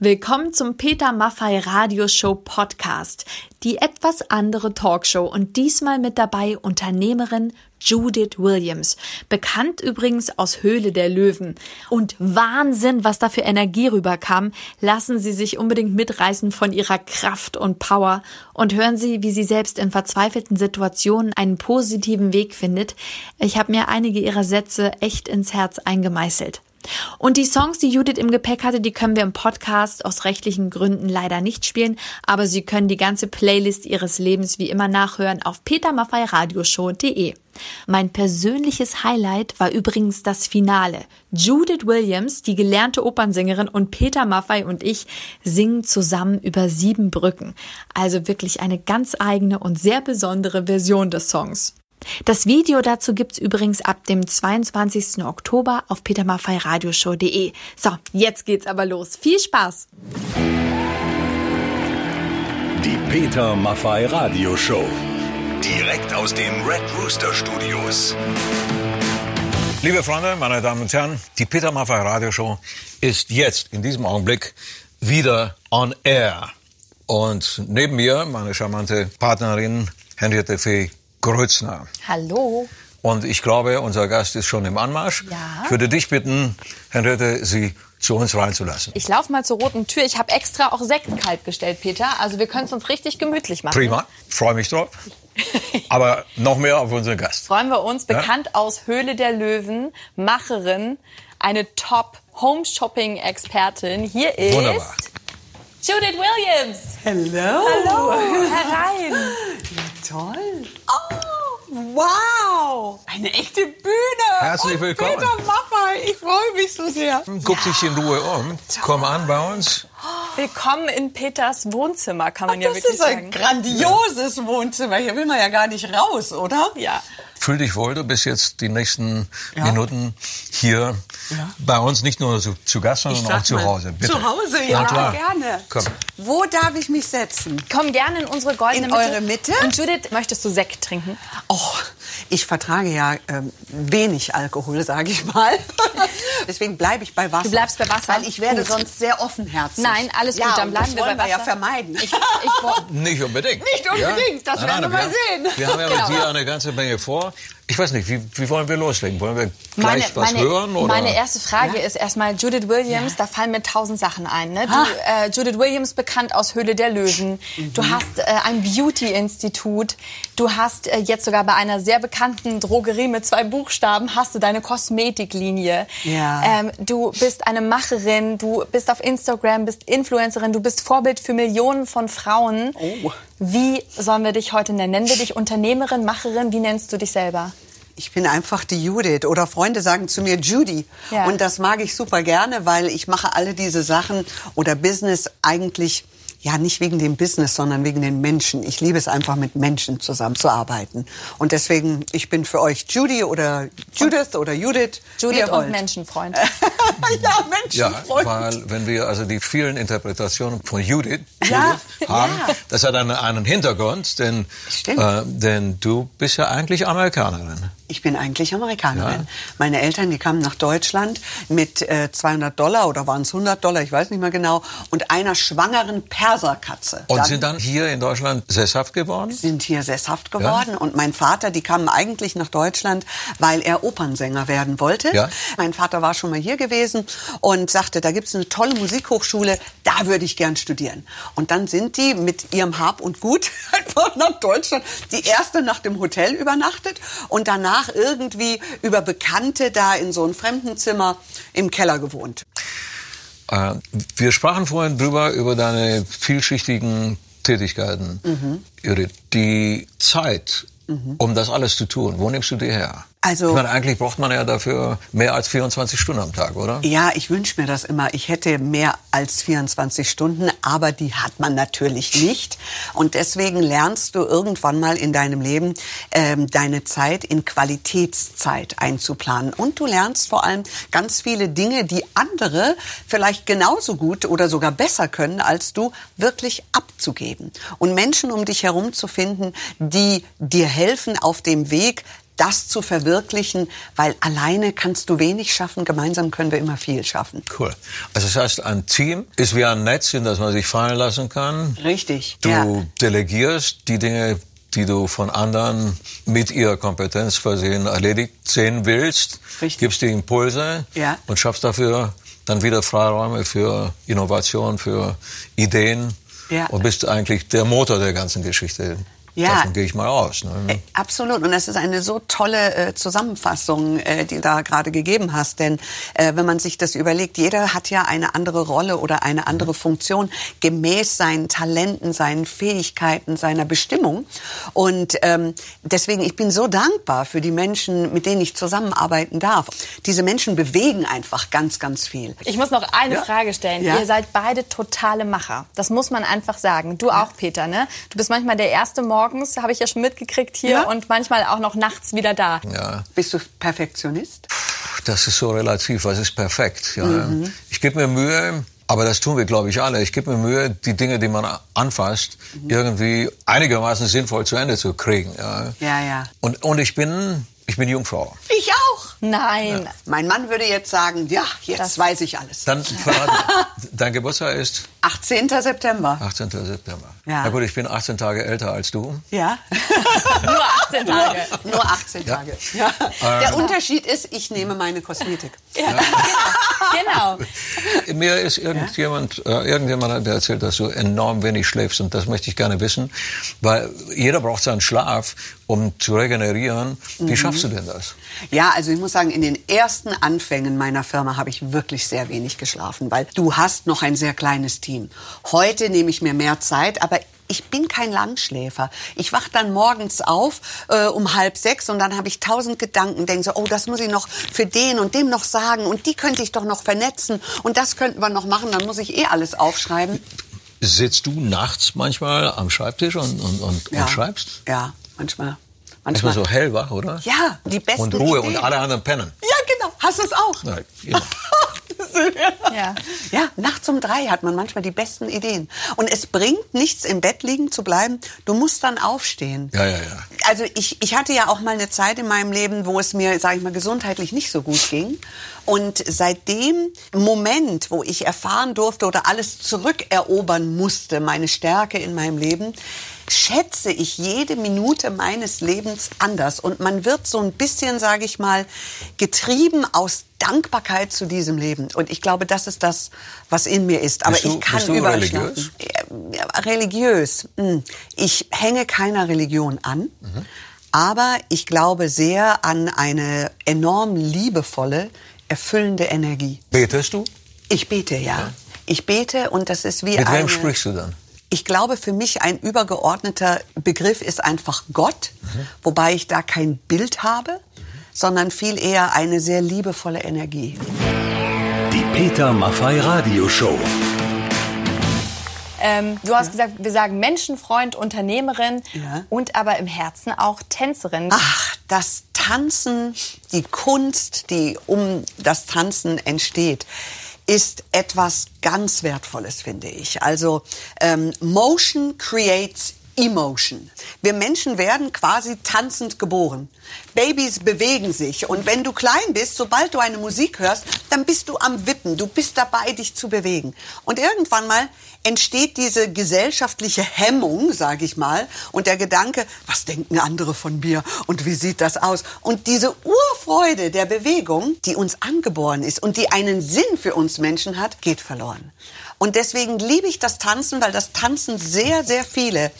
Willkommen zum Peter Maffei Radioshow Podcast, die etwas andere Talkshow und diesmal mit dabei Unternehmerin Judith Williams, bekannt übrigens aus Höhle der Löwen. Und Wahnsinn, was da für Energie rüberkam. Lassen Sie sich unbedingt mitreißen von ihrer Kraft und Power und hören Sie, wie sie selbst in verzweifelten Situationen einen positiven Weg findet. Ich habe mir einige ihrer Sätze echt ins Herz eingemeißelt. Und die Songs, die Judith im Gepäck hatte, die können wir im Podcast aus rechtlichen Gründen leider nicht spielen, aber Sie können die ganze Playlist Ihres Lebens wie immer nachhören auf petermaffeiradioshow.de. Mein persönliches Highlight war übrigens das Finale. Judith Williams, die gelernte Opernsängerin und Peter Maffei und ich singen zusammen über sieben Brücken. Also wirklich eine ganz eigene und sehr besondere Version des Songs. Das Video dazu gibt's übrigens ab dem 22. Oktober auf petermaffeiradioshow.de. So, jetzt geht's aber los. Viel Spaß! Die Peter Maffei Radioshow. Direkt aus den Red Rooster Studios. Liebe Freunde, meine Damen und Herren, die Peter Maffei Radioshow ist jetzt in diesem Augenblick wieder on air. Und neben mir meine charmante Partnerin Henriette Fee Grötzner. Hallo. Und ich glaube, unser Gast ist schon im Anmarsch. Ja. Ich würde dich bitten, Henriette, Sie zu uns reinzulassen. Ich laufe mal zur roten Tür. Ich habe extra auch Sekt kalt gestellt, Peter. Also wir können es uns richtig gemütlich machen. Prima, freue mich drauf. Aber noch mehr auf unseren Gast. Freuen wir uns. Ja? Bekannt aus Höhle der Löwen, Macherin, eine Top-Home-Shopping-Expertin. Hier ist Wunderbar. Judith Williams. Hello. Hallo, herein. Toll. Oh, wow. Eine echte Bühne. Herzlich Und willkommen. Peter Maffay, ich freue mich so sehr. Guck dich in Ruhe um. Komm an bei uns. Willkommen in Peters Wohnzimmer, kann man ja Das wirklich ist ein sagen. grandioses Wohnzimmer. Hier will man ja gar nicht raus, oder? Ja. Fühl dich wohl, du bist jetzt die nächsten Ja. Minuten hier Ja. bei uns, nicht nur zu, zu Gast, sondern auch zu mal, Hause. Bitte. Zu Hause, ja, klar. gerne. Komm. Wo darf ich mich setzen? Komm gerne in unsere goldene In Mitte. eure Mitte? Und Judith, möchtest du Sekt trinken? Oh, ich vertrage ja ähm, wenig Alkohol, sage ich mal. Deswegen bleibe ich bei Wasser. Du bleibst bei Wasser? Weil ich werde Gut. sonst sehr offenherzig. Nein, alles gut, ja, dann und bleiben das wir wollen bei wir ja Wasser. vermeiden. Ich, ich, Nicht unbedingt. Nicht unbedingt, das werden wir mal sehen. Wir haben ja mit dir eine ganze Menge vor. Ich weiß nicht, wie, wie wollen wir loslegen? Wollen wir gleich meine, was meine, hören? Oder? meine erste Frage ist erstmal Judith Williams. Da fallen mir tausend Sachen ein. Ne? Du, äh, Judith Williams, bekannt aus Höhle der Löwen. Du Mhm. hast äh, ein Beauty-Institut. Du hast äh, jetzt sogar bei einer sehr bekannten Drogerie mit zwei Buchstaben hast du deine Kosmetiklinie. Ja. Ähm, du bist eine Macherin. Du bist auf Instagram, bist Influencerin. Du bist Vorbild für Millionen von Frauen. Oh. Wie sollen wir dich heute nennen? Nennen wir dich Unternehmerin, Macherin? Wie nennst du dich selber? Ich bin einfach die Judith oder Freunde sagen zu mir Judy. Ja. Und das mag ich super gerne, weil ich mache alle diese Sachen oder Business eigentlich ja nicht wegen dem Business, sondern wegen den Menschen. Ich liebe es einfach mit Menschen zusammenzuarbeiten. Und deswegen, ich bin für euch Judy oder Judith oder Judith. Judith und. Menschenfreund. ja, Ja, Menschenfreund. weil wenn wir also die vielen Interpretationen von Judith, Ja, Judith haben, ja. das hat einen, einen Hintergrund, denn, äh, denn du bist ja eigentlich Amerikanerin. Ich bin eigentlich Amerikanerin. Ja. Meine Eltern, die kamen nach Deutschland mit äh, 200 Dollar oder waren es 100 Dollar, ich weiß nicht mehr genau, und einer schwangeren Perserkatze. Und Dann sind dann hier in Deutschland sesshaft geworden? sind hier sesshaft geworden und mein Vater, die kamen eigentlich nach Deutschland, weil er Opernsänger werden wollte. Ja. Mein Vater war schon mal hier gewesen und sagte, da gibt's eine tolle Musikhochschule, da würde ich gern studieren. Und dann sind die mit ihrem Hab und Gut einfach nach Deutschland, die erste Nacht im Hotel übernachtet und danach irgendwie über Bekannte da in so einem Fremdenzimmer im Keller gewohnt. Äh, wir sprachen vorhin drüber, über deine vielschichtigen Tätigkeiten. Mhm. Die Zeit, um das alles zu tun, wo nimmst du die her? Also- ich meine, eigentlich braucht man ja dafür mehr als 24 Stunden am Tag, oder? Ja, ich wünsche mir das immer. Ich hätte mehr als 24 Stunden, aber die hat man natürlich nicht. Und deswegen lernst du irgendwann mal in deinem Leben ähm, deine Zeit in Qualitätszeit einzuplanen. Und du lernst vor allem ganz viele Dinge, die andere vielleicht genauso gut oder sogar besser können, als du wirklich abzugeben. Und Menschen um dich herum zu finden, die dir helfen auf dem Weg, das zu verwirklichen, weil alleine kannst du wenig schaffen, gemeinsam können wir immer viel schaffen. Cool. Also das heißt, ein Team ist wie ein Netz, in das man sich fallen lassen kann. Richtig. Du ja. delegierst die Dinge, die du von anderen mit ihrer Kompetenz versehen erledigt sehen willst, Richtig. gibst die Impulse Ja. und schaffst dafür dann wieder Freiräume für Innovation, für Ideen Ja. und bist eigentlich der Motor der ganzen Geschichte. Ja. Davon gehe ich mal aus. Ne? Äh, Absolut. Und das ist eine so tolle äh, Zusammenfassung, äh, die du da gerade gegeben hast. Denn äh, wenn man sich das überlegt, jeder hat ja eine andere Rolle oder eine andere Funktion gemäß seinen Talenten, seinen Fähigkeiten, seiner Bestimmung. Und ähm, deswegen, ich bin so dankbar für die Menschen, mit denen ich zusammenarbeiten darf. Diese Menschen bewegen einfach ganz, ganz viel. Ich muss noch eine Ja. Frage stellen. Ja. Ihr seid beide totale Macher. Das muss man einfach sagen. Du auch, Peter, ne? Du bist manchmal der Erste morgens, habe ich ja schon mitgekriegt hier, Ja. und manchmal auch noch nachts wieder da. Ja. Bist du Perfektionist? Das ist so relativ, was ist perfekt. Ja. Ich gebe mir Mühe, aber das tun wir, glaube ich, alle. Ich gebe mir Mühe, die Dinge, die man anfasst, irgendwie einigermaßen sinnvoll zu Ende zu kriegen. Ja, Ja, ja. Und, und ich bin, ich bin Jungfrau. Ich auch. Nein. Mein Mann würde jetzt sagen, ja, jetzt Das- weiß ich alles. Dann verrate, dein Geburtstag ist 18. September. 18. September. Ja. Na gut, ich bin 18 Tage älter als du. Ja. Nur 18 Tage. Nur 18 Tage. Ja. Der Unterschied ist, ich nehme meine Kosmetik. genau. Mir ist irgendjemand, äh, irgendjemand hat erzählt, dass du enorm wenig schläfst und das möchte ich gerne wissen, weil jeder braucht seinen Schlaf, um zu regenerieren. Wie schaffst du denn das? Ja, also ich muss sagen, in den ersten Anfängen meiner Firma habe ich wirklich sehr wenig geschlafen, weil du hast noch ein sehr kleines Team. Heute nehme ich mir mehr Zeit, aber ich bin kein Langschläfer. Ich wach dann morgens auf äh, um halb sechs und dann habe ich tausend Gedanken, denke so, oh, das muss ich noch für den und dem noch sagen und die könnte ich doch noch vernetzen und das könnten wir noch machen. Dann muss ich eh alles aufschreiben. Sitzt du nachts manchmal am Schreibtisch und, und, und, und schreibst? Ja, manchmal. Ist man so hellwach, oder? Ja, die besten Und Ruhe Ideen. und alle anderen pennen. Ja, genau. Hast du es auch? Ja, immer. Ja. Ja, nachts um drei hat man manchmal die besten Ideen. Und es bringt nichts, im Bett liegen zu bleiben. Du musst dann aufstehen. Ja, ja, ja. Also ich, ich hatte ja auch mal eine Zeit in meinem Leben, wo es mir, sage ich mal, gesundheitlich nicht so gut ging. Und seit dem Moment, wo ich erfahren durfte oder alles zurückerobern musste, meine Stärke in meinem Leben, schätze ich jede Minute meines Lebens anders. Und man wird so ein bisschen, sage ich mal, getrieben aus Dankbarkeit zu diesem Leben. Und ich glaube, das ist das, was in mir ist. Aber du- ich kann bist du überall religiös? schlafen. Ja, religiös. hm. Ich hänge keiner Religion an. Aber ich glaube sehr an eine enorm liebevolle, erfüllende Energie. Betest du? Ich bete, ja. Ich bete und das ist wie Mit eine... wem sprichst du dann? Ich glaube, für mich ein übergeordneter Begriff ist einfach Gott, wobei ich da kein Bild habe, sondern viel eher eine sehr liebevolle Energie. Die Peter Maffei Radio Show. Ähm, du hast gesagt, wir sagen Menschenfreund, Unternehmerin Ja. und aber im Herzen auch Tänzerin. Ach, das Tanzen, die Kunst, die um das Tanzen entsteht, ist etwas ganz Wertvolles, finde ich. Also ähm, Motion creates Emotion. Wir Menschen werden quasi tanzend geboren. Babys bewegen sich und wenn du klein bist, sobald du eine Musik hörst, dann bist du am Wippen, du bist dabei, dich zu bewegen. Und irgendwann mal entsteht diese gesellschaftliche Hemmung, sage ich mal, und der Gedanke, was denken andere von mir und wie sieht das aus? Und diese Urfreude der Bewegung, die uns angeboren ist und die einen Sinn für uns Menschen hat, geht verloren. Und deswegen liebe ich das Tanzen, weil das Tanzen sehr, sehr viele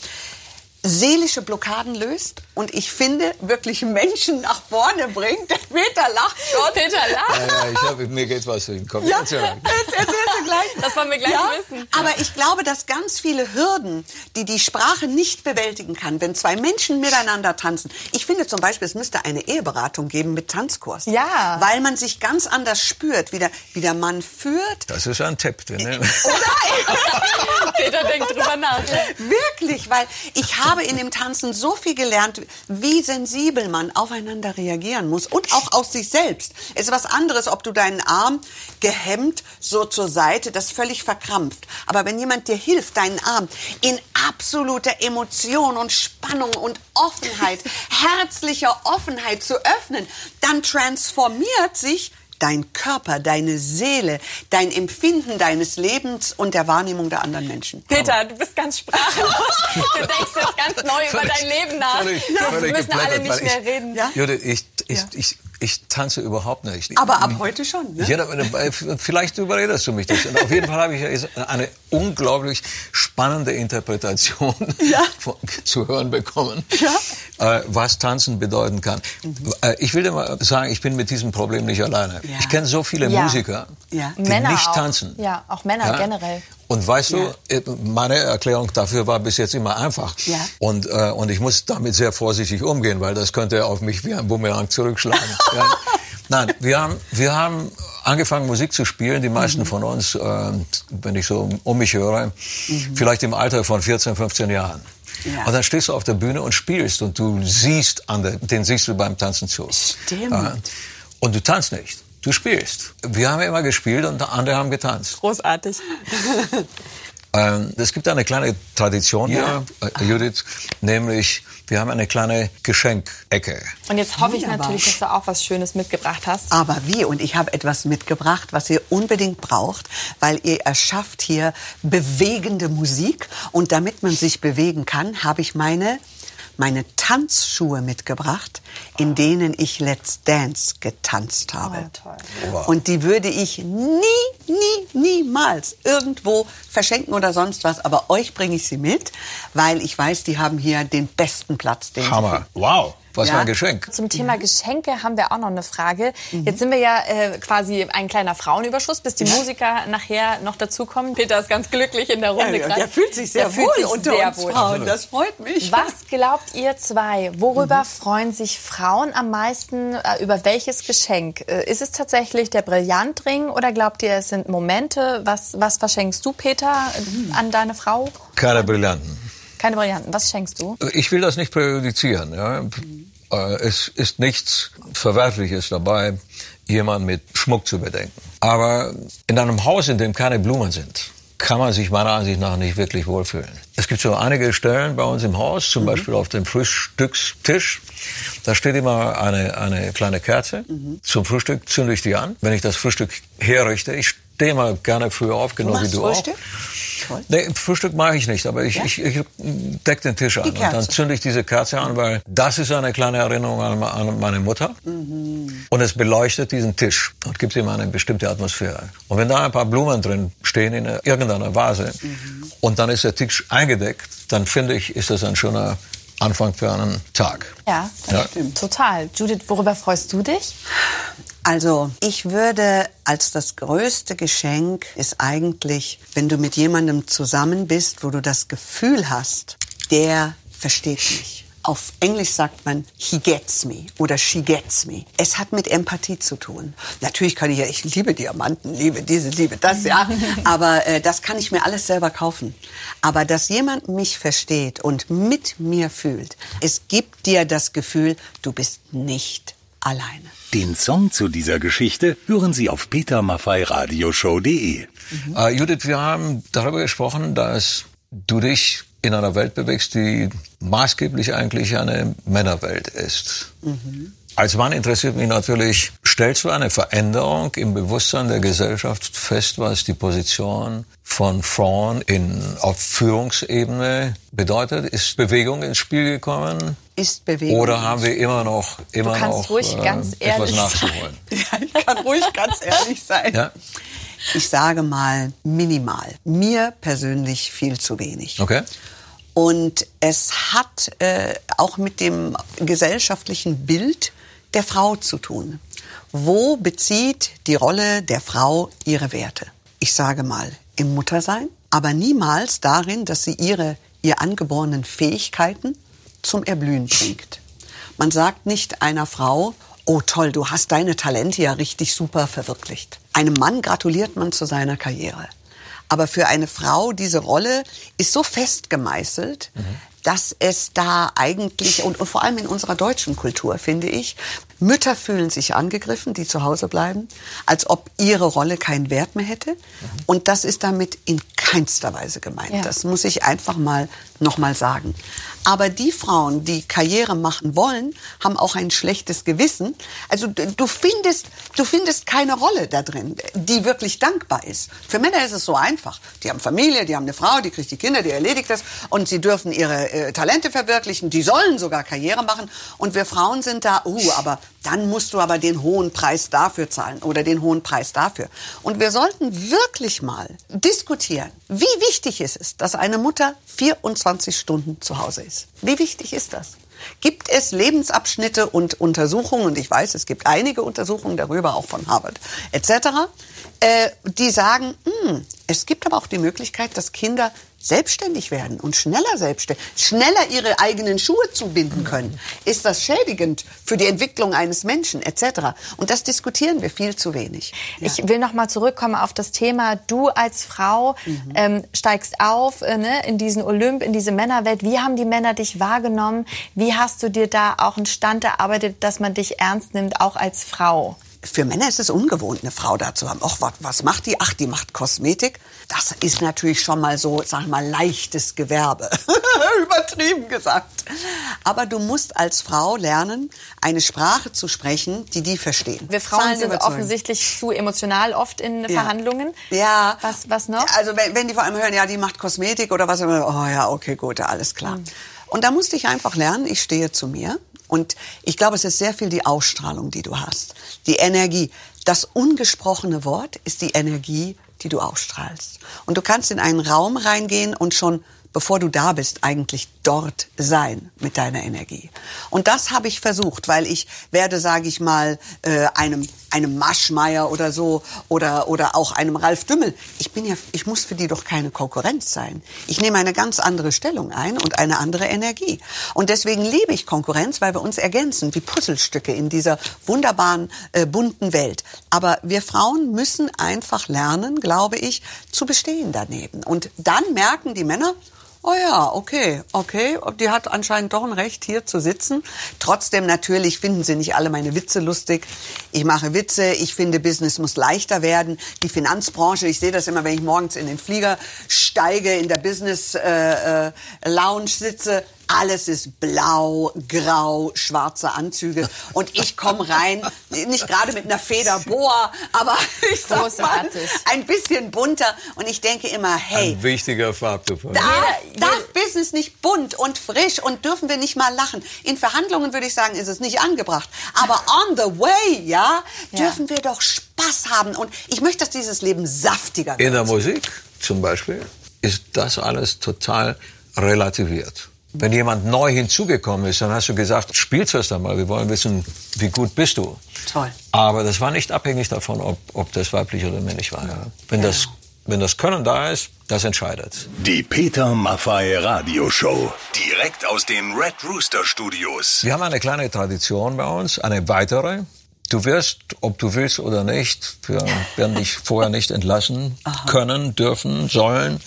seelische Blockaden löst und ich finde wirklich Menschen nach vorne bringt. Der Peter lacht schon. Peter lacht. Ja, ja, ich hab, mir geht was durch den Kopf. Ja, das erzählst du gleich. Das wollen wir gleich wissen. Aber ich glaube, dass ganz viele Hürden, die die Sprache nicht bewältigen kann, wenn zwei Menschen miteinander tanzen. Ich finde zum Beispiel, es müsste eine Eheberatung geben mit Tanzkurs. Ja. Weil man sich ganz anders spürt, wie der, wie der Mann führt. Das ist ein Tipp. Ne? Peter denkt drüber nach. Wirklich, weil ich habe in dem Tanzen so viel gelernt, wie sensibel man aufeinander reagieren muss und auch aus sich selbst. Es ist was anderes, ob du deinen Arm gehemmt so zur Seite, das völlig verkrampft. Aber wenn jemand dir hilft, deinen Arm in absoluter Emotion und Spannung und Offenheit, herzlicher Offenheit zu öffnen, dann transformiert sich dein Körper, deine Seele, dein Empfinden deines Lebens und der Wahrnehmung der anderen Menschen. Peter, du bist ganz sprachlos. Du denkst jetzt ganz neu über dein Leben nach. völlig- Wir müssen alle nicht mehr ich- reden. Ja? Judith, ich, ich, ich, ich tanze überhaupt nicht. Aber ab heute schon, ne? Ja, vielleicht überredest du mich das. Und auf jeden Fall habe ich eine unglaublich spannende Interpretation von, zu hören bekommen, äh, was Tanzen bedeuten kann. Äh, ich will dir mal sagen, ich bin mit diesem Problem nicht alleine. Ja. Ich kenne so viele Ja. Musiker, Ja. die Männer nicht auch. tanzen. Ja, auch Männer generell. Und weißt du, äh, meine Erklärung dafür war bis jetzt immer einfach. Ja. Und, äh, und ich muss damit sehr vorsichtig umgehen, weil das könnte auf mich wie ein Bumerang zurückschlagen. ja. Nein, wir haben, wir haben angefangen Musik zu spielen, die meisten von uns, äh, wenn ich so um mich höre, vielleicht im Alter von 14, 15 Jahren. Ja. Und dann stehst du auf der Bühne und spielst und du siehst an der, den siehst du beim Tanzen zu. Stimmt. Äh, und du tanzt nicht. Du spielst. Wir haben immer gespielt und andere haben getanzt. Großartig. Ähm, es gibt eine kleine Tradition hier, äh, Judith, nämlich wir haben eine kleine Geschenkecke. Und jetzt hoffe ich natürlich, dass du auch was Schönes mitgebracht hast. Aber wie? Und ich habe etwas mitgebracht, was ihr unbedingt braucht, weil ihr erschafft hier bewegende Musik. Und damit man sich bewegen kann, habe ich meine, meine Tanzschuhe mitgebracht, in denen ich Let's Dance getanzt habe. Oh, toll. Und die würde ich nie, nie, niemals irgendwo verschenken oder sonst was. Aber euch bringe ich sie mit, weil ich weiß, die haben hier den besten Platz. Den sie Hammer. Wow. Was Ja. für ein Geschenk. Zum Thema Geschenke haben wir auch noch eine Frage. Jetzt sind wir ja äh, quasi ein kleiner Frauenüberschuss, bis die Musiker nachher noch dazukommen. Peter ist ganz glücklich in der Runde Ja, gerade. der fühlt sich sehr Der wohl sich unter sehr uns wohl. Frauen. Das freut mich. Was glaubt ihr zwei? Worüber freuen sich Frauen am meisten? Äh, über welches Geschenk? Äh, ist es tatsächlich der Brillantring oder glaubt ihr, es sind Momente? Was, was verschenkst du, Peter, äh, an deine Frau? Keine Brillanten. Keine Brillanten. Was schenkst du? Ich will das nicht präjudizieren. Ja. Äh, Es ist nichts Verwerfliches dabei, jemanden mit Schmuck zu bedenken. Aber in einem Haus, in dem keine Blumen sind, kann man sich meiner Ansicht nach nicht wirklich wohlfühlen. Es gibt so einige Stellen bei uns im Haus, zum Beispiel auf dem Frühstückstisch. Da steht immer eine, eine kleine Kerze. Zum Frühstück zünde ich die an. Wenn ich das Frühstück herrichte, ich stehe mal gerne früher auf, genau wie du Frühstück? auch. Toll. Nee, Frühstück mache ich nicht, aber ich, ich, ich deck den Tisch an. Und dann zünde ich diese Kerze an, weil das ist eine kleine Erinnerung an, an meine Mutter. Und es beleuchtet diesen Tisch und gibt ihm eine bestimmte Atmosphäre. Und wenn da ein paar Blumen drin stehen in irgendeiner Vase und dann ist der Tisch eingedeckt, dann finde ich, ist das ein schöner Anfang für einen Tag. Ja, das Ja. stimmt. Total. Judith, worüber freust du dich? Also, ich würde als das größte Geschenk ist eigentlich, wenn du mit jemandem zusammen bist, wo du das Gefühl hast, der versteht mich. Auf Englisch sagt man, he gets me oder she gets me. Es hat mit Empathie zu tun. Natürlich kann ich ja, ich liebe Diamanten, liebe diese, liebe das, ja. Aber äh, das kann ich mir alles selber kaufen. Aber dass jemand mich versteht und mit mir fühlt, es gibt dir das Gefühl, du bist nicht alleine. Den Song zu dieser Geschichte hören Sie auf petermaffeiradioshow.de. Äh, Judith, wir haben darüber gesprochen, dass du dich in einer Welt bewegst, die maßgeblich eigentlich eine Männerwelt ist. Als Mann interessiert mich natürlich, stellst du eine Veränderung im Bewusstsein der Gesellschaft fest, was die Position von Frauen in, auf Führungsebene bedeutet? Ist Bewegung ins Spiel gekommen? Ist Bewegung. Oder haben wir immer noch, immer kannst noch ruhig ganz etwas ehrlich nachzuholen? Ja, ich kann ruhig ganz ehrlich sein. Ja? Ich sage mal minimal. Mir persönlich viel zu wenig. Okay. Und es hat äh, auch mit dem gesellschaftlichen Bild der Frau zu tun. Wo bezieht die Rolle der Frau ihre Werte? Ich sage mal im Muttersein, aber niemals darin, dass sie ihre ihr angeborenen Fähigkeiten zum Erblühen bringt. Man sagt nicht einer Frau, oh toll, du hast deine Talente ja richtig super verwirklicht. Einem Mann gratuliert man zu seiner Karriere. Aber für eine Frau, diese Rolle ist so fest gemeißelt, dass es da eigentlich, und, und vor allem in unserer deutschen Kultur, finde ich, Mütter fühlen sich angegriffen, die zu Hause bleiben, als ob ihre Rolle keinen Wert mehr hätte. Und das ist damit in keinster Weise gemeint. Ja. Das muss ich einfach mal nochmal sagen. Aber die Frauen, die Karriere machen wollen, haben auch ein schlechtes Gewissen. Also du du findest, du findest keine Rolle da drin, die wirklich dankbar ist. Für Männer ist es so einfach. Die haben Familie, die haben eine Frau, die kriegt die Kinder, die erledigt das und sie dürfen ihre äh, Talente verwirklichen. Die sollen sogar Karriere machen. Und wir Frauen sind da, uh, aber dann musst du aber den hohen Preis dafür zahlen oder den hohen Preis dafür. Und wir sollten wirklich mal diskutieren, wie wichtig ist es, dass eine Mutter 24 Stunden zu Hause ist. Wie wichtig ist das? Gibt es Lebensabschnitte und Untersuchungen, und ich weiß, es gibt einige Untersuchungen darüber, auch von Harvard etc., äh, die sagen, hm, es gibt aber auch die Möglichkeit, dass Kinder selbstständig werden und schneller selbstständig, schneller ihre eigenen Schuhe zubinden können. Ist das schädigend für die Entwicklung eines Menschen etc.? Und das diskutieren wir viel zu wenig. Ich will noch mal zurückkommen auf das Thema. Du als Frau ähm, steigst auf äh, ne, in diesen Olymp, in diese Männerwelt. Wie haben die Männer dich wahrgenommen? Wie hast du dir da auch einen Stand erarbeitet, dass man dich ernst nimmt, auch als Frau? Für Männer ist es ungewohnt, eine Frau da zu haben. Och, was, was macht die? Ach, die macht Kosmetik. Das ist natürlich schon mal so, sag mal, leichtes Gewerbe. Übertrieben gesagt. Aber du musst als Frau lernen, eine Sprache zu sprechen, die die verstehen. Wir Frauen Zahlen sind überzeugen. offensichtlich zu emotional oft in Ja. Verhandlungen. Ja. Was, was noch? Also wenn, wenn die vor allem hören, ja, die macht Kosmetik oder was, immer, oh ja, okay, gut, alles klar. Mhm. Und da musste ich einfach lernen, ich stehe zu mir. Und ich glaube, es ist sehr viel die Ausstrahlung, die du hast. Die Energie. Das ungesprochene Wort ist die Energie, die du ausstrahlst. Und du kannst in einen Raum reingehen und schon bevor du da bist, eigentlich dort sein mit deiner Energie. Und das habe ich versucht, weil ich werde, sage ich mal, äh, einem einem Maschmeyer oder so oder oder auch einem Ralf Dümmel. Ich bin ja, ich muss für die doch keine Konkurrenz sein. Ich nehme eine ganz andere Stellung ein und eine andere Energie. Und deswegen liebe ich Konkurrenz, weil wir uns ergänzen wie Puzzlestücke in dieser wunderbaren äh, bunten Welt. Aber wir Frauen müssen einfach lernen, glaube ich, zu bestehen daneben. Und dann merken die Männer, Oh ja, okay, okay. Die hat anscheinend doch ein Recht, hier zu sitzen. Trotzdem natürlich finden sie nicht alle meine Witze lustig. Ich mache Witze. Ich finde, Business muss leichter werden. Die Finanzbranche, ich sehe das immer, wenn ich morgens in den Flieger steige, in der Business äh, äh, Lounge sitze. Alles ist blau, grau, schwarze Anzüge. Und ich komme rein, nicht gerade mit einer Federboa, aber ich sag mal, ein bisschen bunter. Und ich denke immer, hey, Ein wichtiger Faktor. Darf, darf Business nicht bunt und frisch und dürfen wir nicht mal lachen? In Verhandlungen würde ich sagen, ist es nicht angebracht. Aber on the way, ja, dürfen wir doch Spaß haben. Und ich möchte, dass dieses Leben saftiger wird. In der Musik zum Beispiel ist das alles total relativiert. Wenn jemand neu hinzugekommen ist, dann hast du gesagt, spiel's erst einmal, wir wollen wissen, wie gut bist du. Toll. Aber das war nicht abhängig davon, ob, ob das weiblich oder männlich war. Ja. Wenn, das, wenn das Können da ist, das entscheidet. Die Peter Maffay Radioshow. Direkt aus den Red Rooster Studios. Wir haben eine kleine Tradition bei uns, eine weitere. Du wirst, ob du willst oder nicht, wir werden dich vorher nicht entlassen können, dürfen, sollen.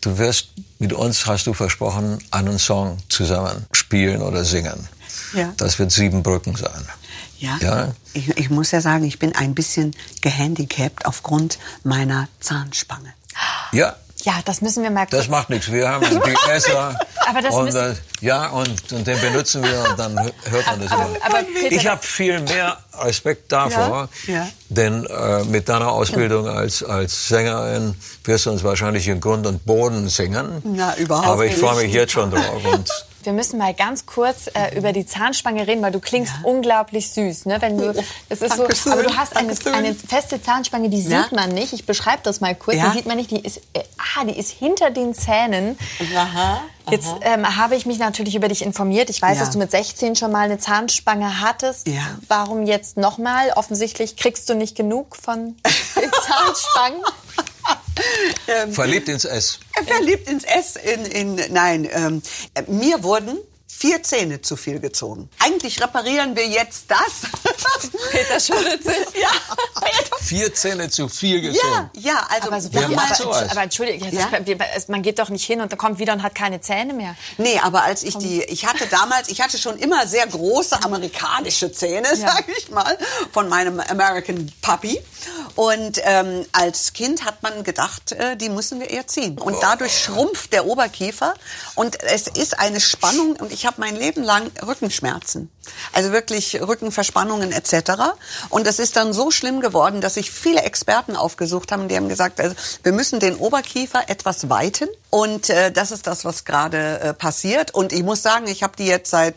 Du wirst mit uns, hast du versprochen, einen Song zusammen spielen oder singen. Ja. Das wird sieben Brücken sein. Ja. Ja. Ich, ich muss ja sagen, ich bin ein bisschen gehandicapt aufgrund meiner Zahnspange. Ja, Ja, das müssen wir mal das macht nichts. Wir haben die Esser. Aber das und, müssen- äh, ja, und, und den benutzen wir und dann hö- hört man das immer. aber Peter, ich habe viel mehr Respekt davor, Ja, ja. denn äh, mit deiner Ausbildung als, als Sängerin wirst du uns wahrscheinlich in Grund und Boden singen. Na, überhaupt Aber ich nicht. freue mich jetzt schon drauf. Und Wir müssen mal ganz kurz äh, über die Zahnspange reden, weil du klingst unglaublich süß, ne? Wenn du, das ist so, aber du hast eine, eine feste Zahnspange, die sieht Ja. man nicht. Ich beschreibe das mal kurz. Ja. Die sieht man nicht. Die ist, äh, ah, die ist hinter den Zähnen. Aha, Jetzt ähm, habe ich mich natürlich über dich informiert. Ich weiß, Ja. dass du mit 16 schon mal eine Zahnspange hattest. Ja. Warum jetzt nochmal? Offensichtlich kriegst du nicht genug von den Zahnspangen. Verliebt ins S. Verliebt ins S, in, in nein, ähm, äh, mir wurden vier Zähne zu viel gezogen. Eigentlich reparieren wir jetzt das. Peter sich. ja, Vier Zähne zu viel ja, gezogen. ja, also Aber, so, Wer aber, macht aber, entschuldige, Ja? ist- man geht doch nicht hin und dann kommt wieder und hat keine Zähne mehr. Nee, aber als ich die, ich hatte damals, ich hatte schon immer sehr große amerikanische Zähne, Ja. sag ich mal, von meinem American Puppy. Und ähm, als Kind hat man gedacht, äh, die müssen wir eher ziehen. Und dadurch schrumpft der Oberkiefer und es ist eine Spannung und ich habe mein Leben lang Rückenschmerzen. Also wirklich Rückenverspannungen etc. Und das ist dann so schlimm geworden, dass sich viele Experten aufgesucht haben, die haben gesagt, also wir müssen den Oberkiefer etwas weiten. Und äh, das ist das, was gerade äh, passiert. Und ich muss sagen, ich habe die jetzt seit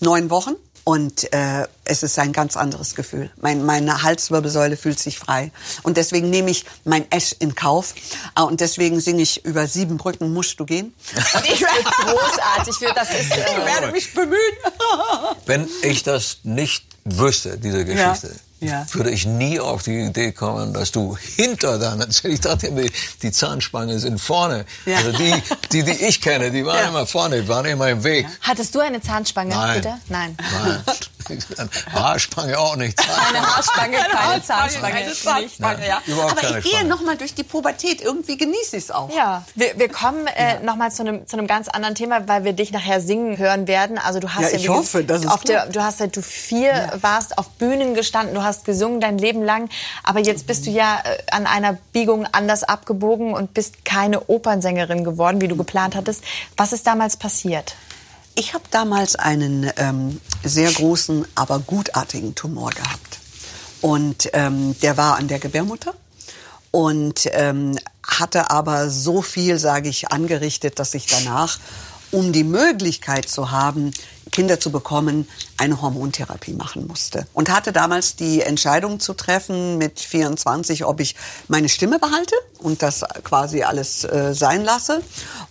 neun Wochen. Und äh, es ist ein ganz anderes Gefühl. Mein, meine Halswirbelsäule fühlt sich frei. Und deswegen nehme ich mein Esch in Kauf. Ah, Und deswegen singe ich über sieben Brücken musst du gehen. Und ich, Großartig, für das ist. ich Äh, werde mich bemühen. Wenn ich das nicht wüsste, diese Geschichte, ja. Würde ich nie auf die Idee kommen, dass du hinter deiner Zähne, ich dachte immer, die Zahnspange sind vorne. Ja. Also die, die, die ich kenne, die waren Ja. immer vorne, die waren immer im Weg. hattest du eine Zahnspange, Nein. Peter? Nein. Nein. Haarspange auch nicht. Eine Haarspange, keine Zahnspange. Keine. Zahnspange, ja. Überhaupt Aber ich gehe Spange. noch mal durch die Pubertät. Irgendwie genieße ich es auch. Ja, wir, wir kommen äh, noch mal zu einem zu einem ganz anderen Thema, weil wir dich nachher singen hören werden. Also du hast Ja, ja, ich hoffe, das ist auf der, klar. du hast seit du vier warst auf Bühnen gestanden, du hast gesungen dein Leben lang, aber jetzt bist du ja äh, an einer Biegung anders abgebogen und bist keine Opernsängerin geworden, wie du geplant hattest. Was ist damals passiert? Ich habe damals einen ähm, sehr großen, aber gutartigen Tumor gehabt. Und ähm, der war an der Gebärmutter und ähm, hatte aber so viel, sage ich, angerichtet, dass ich danach, um die Möglichkeit zu haben, Kinder zu bekommen, eine Hormontherapie machen musste. Und hatte damals die Entscheidung zu treffen mit 24, ob ich meine Stimme behalte und das quasi alles äh, sein lasse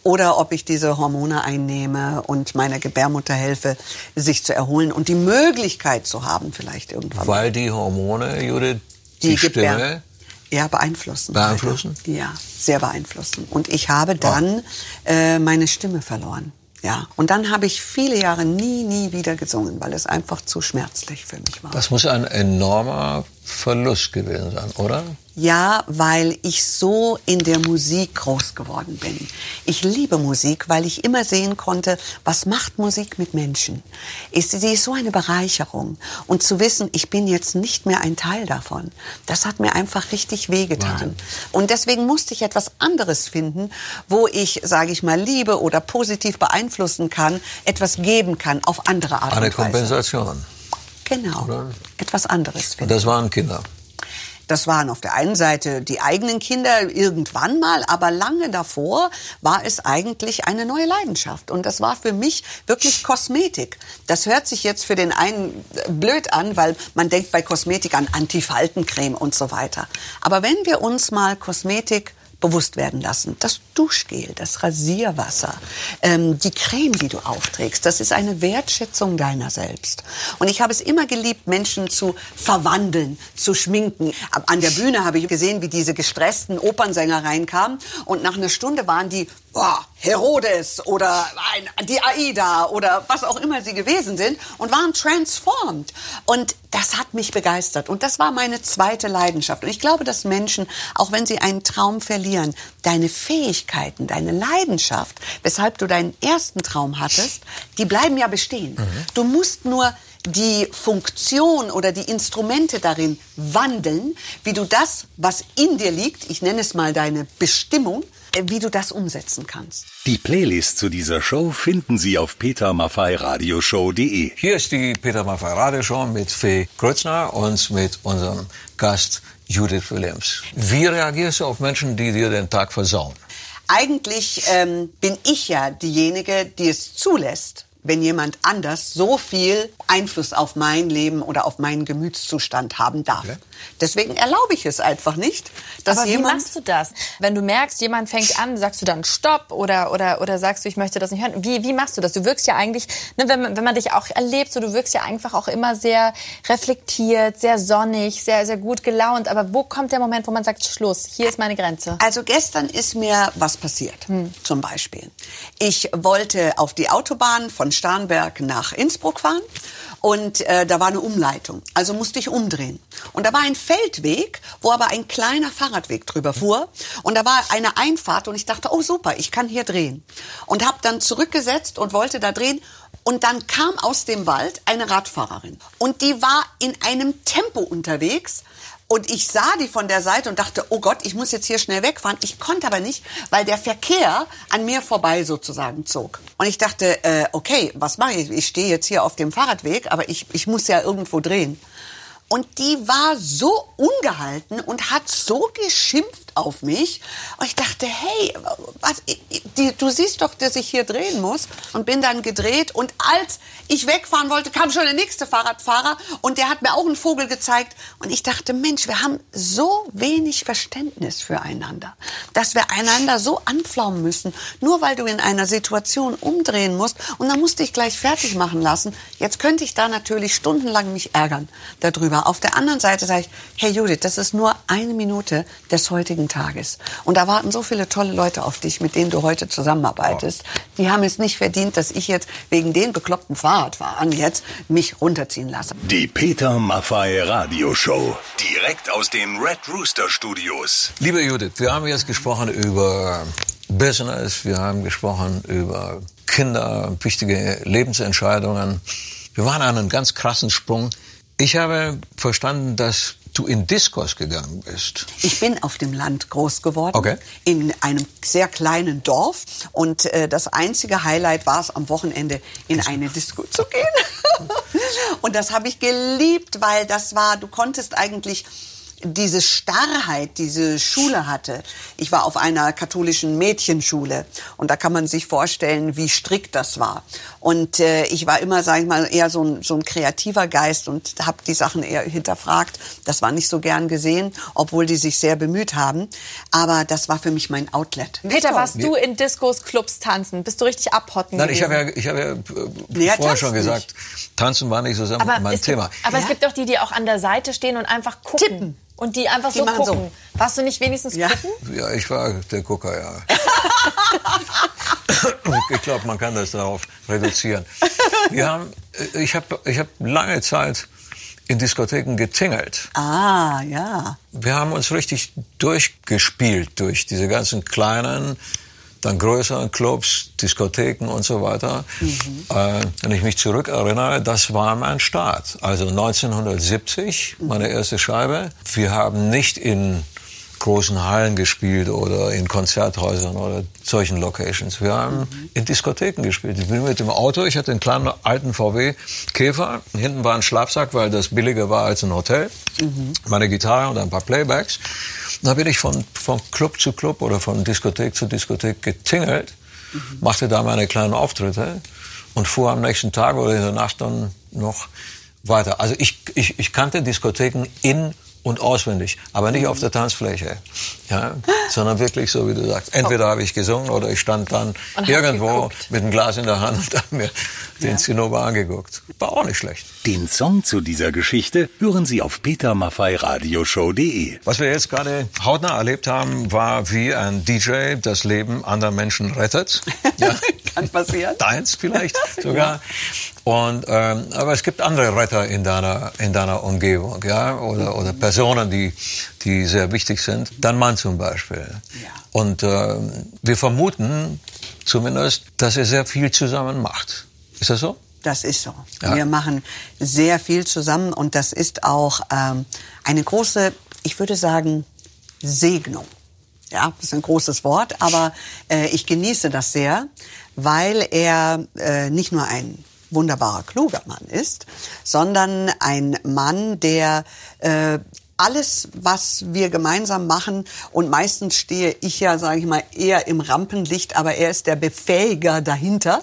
oder ob ich diese Hormone einnehme und meiner Gebärmutter helfe, sich zu erholen und die Möglichkeit zu haben, vielleicht irgendwann Weil die Hormone, Judith, die, Gebär- Stimme, ja, beeinflussen. Beeinflussen? Ja, sehr beeinflussen. Und ich habe dann äh, meine Stimme verloren. Ja, und dann habe ich viele Jahre nie, nie wieder gesungen, weil es einfach zu schmerzlich für mich war. das muss ein enormer Verlust gewesen sein, oder? Ja, weil ich so in der Musik groß geworden bin. Ich liebe Musik, weil ich immer sehen konnte, was macht Musik mit Menschen. Ist, sie ist so eine Bereicherung. Und zu wissen, ich bin jetzt nicht mehr ein Teil davon, das hat mir einfach richtig wehgetan. Wahnsinn. Und deswegen musste ich etwas anderes finden, wo ich, sage ich mal, Liebe oder positiv beeinflussen kann, etwas geben kann auf andere Art Eine und Weise. Kompensation. Genau. Oder? Etwas anderes Und finden. das waren Kinder. Das waren auf der einen Seite die eigenen Kinder irgendwann mal, aber lange davor war es eigentlich eine neue Leidenschaft. Und das war für mich wirklich Kosmetik. Das hört sich jetzt für den einen blöd an, weil man denkt bei Kosmetik an Antifaltencreme und so weiter. Aber wenn wir uns mal Kosmetik bewusst werden lassen. Das Duschgel, das Rasierwasser, ähm, die Creme, die du aufträgst, das ist eine Wertschätzung deiner selbst. Und ich habe es immer geliebt, Menschen zu verwandeln, zu schminken. An der Bühne habe ich gesehen, wie diese gestressten Opernsänger reinkamen und nach einer Stunde waren die boah, Herodes oder ein, die Aida oder was auch immer sie gewesen sind und waren transformed. Und das hat mich begeistert. Und das war meine zweite Leidenschaft. Und ich glaube, dass Menschen, auch wenn sie einen Traum verlieren, deine Fähigkeiten, deine Leidenschaft, weshalb du deinen ersten Traum hattest, die bleiben ja bestehen. Du musst nur die Funktion oder die Instrumente darin wandeln, wie du das, was in dir liegt, ich nenne es mal deine Bestimmung, wie du das umsetzen kannst. Die Playlist zu dieser Show finden Sie auf petermaffeiradioshow.de. Hier ist die Peter Maffay Radioshow mit Fee Kreutzner und mit unserem Gast Judith Williams. Wie reagierst du auf Menschen, die dir den Tag versauen? Eigentlich ähm, bin ich ja diejenige, die es zulässt, wenn jemand anders so viel Einfluss auf mein Leben oder auf meinen Gemütszustand haben darf. Deswegen erlaube ich es einfach nicht, dass Aber wie jemand machst du das? Wenn du merkst, jemand fängt an, sagst du dann Stopp oder, oder, oder sagst du, ich möchte das nicht hören? Wie, wie machst du das? Du wirkst ja eigentlich, ne, wenn, man, wenn man dich auch erlebt, so, du wirkst ja einfach auch immer sehr reflektiert, sehr sonnig, sehr, sehr gut gelaunt. Aber wo kommt der Moment, wo man sagt, Schluss, hier ist meine Grenze? Also gestern ist mir was passiert, zum Beispiel. Ich wollte auf die Autobahn von Starnberg nach Innsbruck fahren und äh, da war eine Umleitung. Also musste ich umdrehen. Und da war ein Feldweg, wo aber ein kleiner Fahrradweg drüber fuhr. Und da war eine Einfahrt und ich dachte, oh super, ich kann hier drehen. Und habe dann zurückgesetzt und wollte da drehen. Und dann kam aus dem Wald eine Radfahrerin. Und die war in einem Tempo unterwegs. Und ich sah die von der Seite und dachte, oh Gott, ich muss jetzt hier schnell wegfahren. Ich konnte aber nicht, weil der Verkehr an mir vorbei sozusagen zog. Und ich dachte, äh, okay, was mache ich? Ich stehe jetzt hier auf dem Fahrradweg, aber ich, ich muss ja irgendwo drehen. Und die war so ungehalten und hat so geschimpft auf mich. Und ich dachte, hey, was, du siehst doch, dass ich hier drehen muss. Und bin dann gedreht. Und als ich wegfahren wollte, kam schon der nächste Fahrradfahrer. Und der hat mir auch einen Vogel gezeigt. Und ich dachte, Mensch, wir haben so wenig Verständnis füreinander, dass wir einander so anpflaumen müssen, nur weil du in einer Situation umdrehen musst. Und dann musste ich gleich fertig machen lassen. Jetzt könnte ich da natürlich stundenlang mich ärgern darüber. Auf der anderen Seite sage ich, hey Judith, das ist nur eine Minute des heutigen Tages. Und da warten so viele tolle Leute auf dich, mit denen du heute zusammenarbeitest. Die haben es nicht verdient, dass ich jetzt wegen den bekloppten Fahrradfahrern jetzt mich runterziehen lasse. Die Peter Maffei Radioshow. Direkt aus den Red Rooster Studios. Liebe Judith, wir haben jetzt gesprochen über Business, wir haben gesprochen über Kinder, wichtige Lebensentscheidungen. Wir waren an einem ganz krassen Sprung. Ich habe verstanden, dass du in Diskos gegangen bist. Ich bin auf dem Land groß geworden, Okay. in einem sehr kleinen Dorf. Und äh, das einzige Highlight war es, am Wochenende in eine Disco zu gehen. und das habe ich geliebt, weil das war, du konntest eigentlich diese Starrheit, diese Schule hatte. Ich war auf einer katholischen Mädchenschule und da kann man sich vorstellen, wie strikt das war. Und äh, ich war immer, sage ich mal, eher so ein, so ein kreativer Geist und habe die Sachen eher hinterfragt. Das war nicht so gern gesehen, obwohl die sich sehr bemüht haben. Aber das war für mich mein Outlet. Peter, warst du in Discos, Clubs tanzen? Bist du richtig abhotten Nein, ich gewesen? habe ja, ich habe ja äh, Nee, er vorher tanzt schon nicht. gesagt, tanzen war nicht so sehr aber mein es Thema. Gibt, aber es Ja? gibt doch die, die auch an der Seite stehen und einfach gucken. Tippen. Und die einfach Die so machen so. gucken. Warst du nicht wenigstens Ja. gucken? Ja, ich war der Gucker, ja. ich glaube, man kann das darauf reduzieren. Wir haben, äh, ich habe ich hab lange Zeit in Diskotheken getingelt. Ah, ja. Wir haben uns richtig durchgespielt durch diese ganzen kleinen, dann größeren Clubs, Diskotheken und so weiter. Äh, wenn ich mich zurückerinnere, das war mein Start. Also 1970, meine erste Scheibe. Wir haben nicht in großen Hallen gespielt oder in Konzerthäusern oder solchen Locations. Wir haben in Diskotheken gespielt. Ich bin mit dem Auto, ich hatte einen kleinen alten VW Käfer. Hinten war ein Schlafsack, weil das billiger war als ein Hotel. Meine Gitarre und ein paar Playbacks. Da bin ich von, von Club zu Club oder von Diskothek zu Diskothek getingelt, machte da meine kleinen Auftritte und fuhr am nächsten Tag oder in der Nacht dann noch weiter. Also ich, ich, ich kannte Diskotheken in und auswendig, aber nicht auf der Tanzfläche, ja, sondern wirklich so, wie du sagst. Entweder habe ich gesungen oder ich stand dann hast irgendwo mit einem Glas in der Hand und habe mir den Zinnober angeguckt. War auch nicht schlecht. Den Song zu dieser Geschichte hören Sie auf petermaffeiradioshow.de. Was wir jetzt gerade hautnah erlebt haben, war, wie ein DJ das Leben anderer Menschen rettet. Ja. Kann passieren. Deins vielleicht sogar. Und, ähm, aber es gibt andere Retter in deiner, in deiner Umgebung, ja, oder, oder Personen, die, die sehr wichtig sind. Dein Mann zum Beispiel. Ja. Und ähm, wir vermuten zumindest, dass er sehr viel zusammen macht. Ist das so? Das ist so. Ja. Wir machen sehr viel zusammen und das ist auch ähm, eine große, ich würde sagen, Segnung. Ja, das ist ein großes Wort, aber äh, ich genieße das sehr, weil er äh, nicht nur ein wunderbarer, kluger Mann ist, sondern ein Mann, der äh, alles, was wir gemeinsam machen, und meistens stehe ich ja, sage ich mal, eher im Rampenlicht, aber er ist der Befähiger dahinter.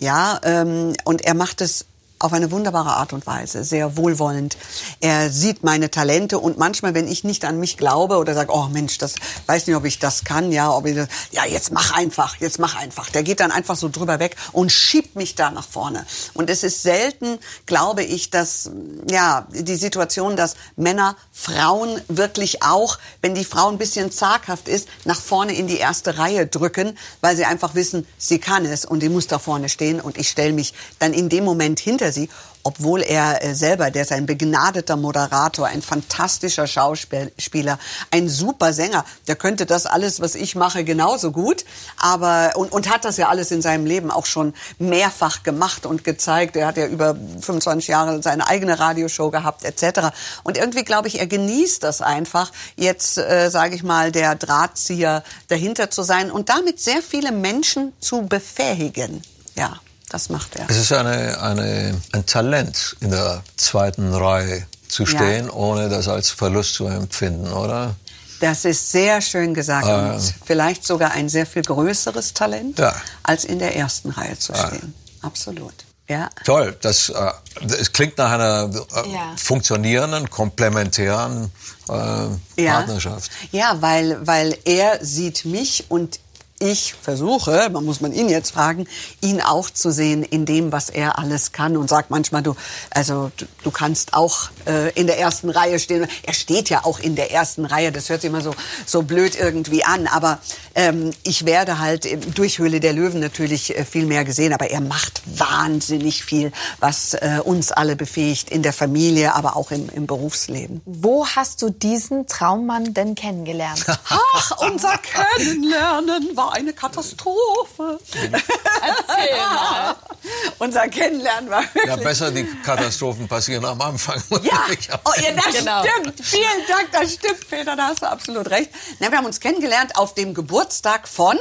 Ja, ähm, und er macht es auf eine wunderbare Art und Weise, sehr wohlwollend. Er sieht meine Talente und manchmal, wenn ich nicht an mich glaube oder sage, oh Mensch, das weiß nicht, ob ich das kann, ja, ob ich das, ja, jetzt mach einfach, jetzt mach einfach. Der geht dann einfach so drüber weg und schiebt mich da nach vorne. Und es ist selten, glaube ich, dass ja die Situation, dass Männer Frauen wirklich auch, wenn die Frau ein bisschen zaghaft ist, nach vorne in die erste Reihe drücken, weil sie einfach wissen, sie kann es und die muss da vorne stehen und ich stelle mich dann in dem Moment hinter sie obwohl er äh, selber, der ist ein begnadeter Moderator, ein fantastischer Schauspieler, ein super Sänger, der könnte das alles, was ich mache, genauso gut, aber und, und hat das ja alles in seinem Leben auch schon mehrfach gemacht und gezeigt. Er hat ja über 25 Jahre seine eigene Radioshow gehabt etc. Und irgendwie glaube ich, er genießt das einfach, jetzt äh, sage ich mal der Drahtzieher dahinter zu sein und damit sehr viele Menschen zu befähigen. Ja. Das macht er. Es ist eine, eine, ein Talent, in der zweiten Reihe zu stehen, ja. ohne das als Verlust zu empfinden, oder? Das ist sehr schön gesagt. Ähm, und vielleicht sogar ein sehr viel größeres Talent, ja. als in der ersten Reihe zu stehen. Ja. Absolut. Ja. Toll. Das, äh, das klingt nach einer äh, ja. funktionierenden, komplementären äh, Partnerschaft. Ja, weil, weil er sieht mich und ich versuche, man muss man ihn jetzt fragen, ihn auch zu sehen in dem, was er alles kann und sagt manchmal, du, also du, du kannst auch äh, in der ersten Reihe stehen. Er steht ja auch in der ersten Reihe. Das hört sich immer so so blöd irgendwie an, aber ähm, ich werde halt durch Höhle der Löwen natürlich äh, viel mehr gesehen, aber er macht wahnsinnig viel, was äh, uns alle befähigt in der Familie, aber auch im, im Berufsleben. Wo hast du diesen Traummann denn kennengelernt? Ach, unser Kennenlernen war eine Katastrophe. Erzähl mal. Unser Kennenlernen war wirklich... Ja, besser die Katastrophen passieren am Anfang. Ja, oh, ja das genau. stimmt. Vielen Dank, das stimmt, Peter, da hast du absolut recht. Na, wir haben uns kennengelernt auf dem Geburtstag von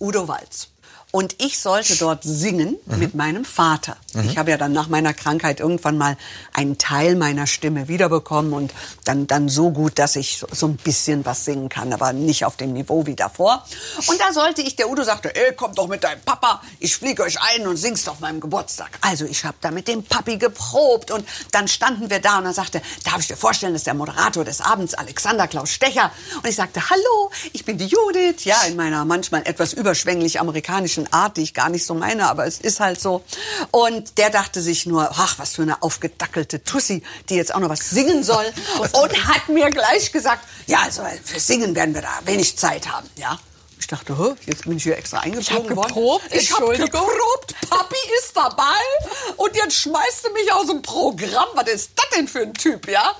Udo Walz. Und ich sollte dort singen mhm. mit meinem Vater. Mhm. Ich habe ja dann nach meiner Krankheit irgendwann mal einen Teil meiner Stimme wiederbekommen und dann, dann so gut, dass ich so, so ein bisschen was singen kann, aber nicht auf dem Niveau wie davor. Und da sollte ich, der Udo sagte, ey, komm doch mit deinem Papa, ich fliege euch ein und singst auf meinem Geburtstag. Also ich habe da mit dem Papi geprobt und dann standen wir da und er sagte, darf ich dir vorstellen, das ist der Moderator des Abends, Alexander Klaus Stecher. Und ich sagte, hallo, ich bin die Judith, ja, in meiner manchmal etwas überschwänglich amerikanischen komischen Art, die ich gar nicht so meine, aber es ist halt so. Und der dachte sich nur, ach, was für eine aufgedackelte Tussi, die jetzt auch noch was singen soll. und hat mir gleich gesagt, ja, also für Singen werden wir da wenig Zeit haben, ja. Ich dachte, jetzt bin ich hier extra eingeflogen worden. Geprobt, ich habe geprobt, Papi ist dabei und jetzt schmeißt du mich aus dem Programm. Was ist das denn für ein Typ, ja?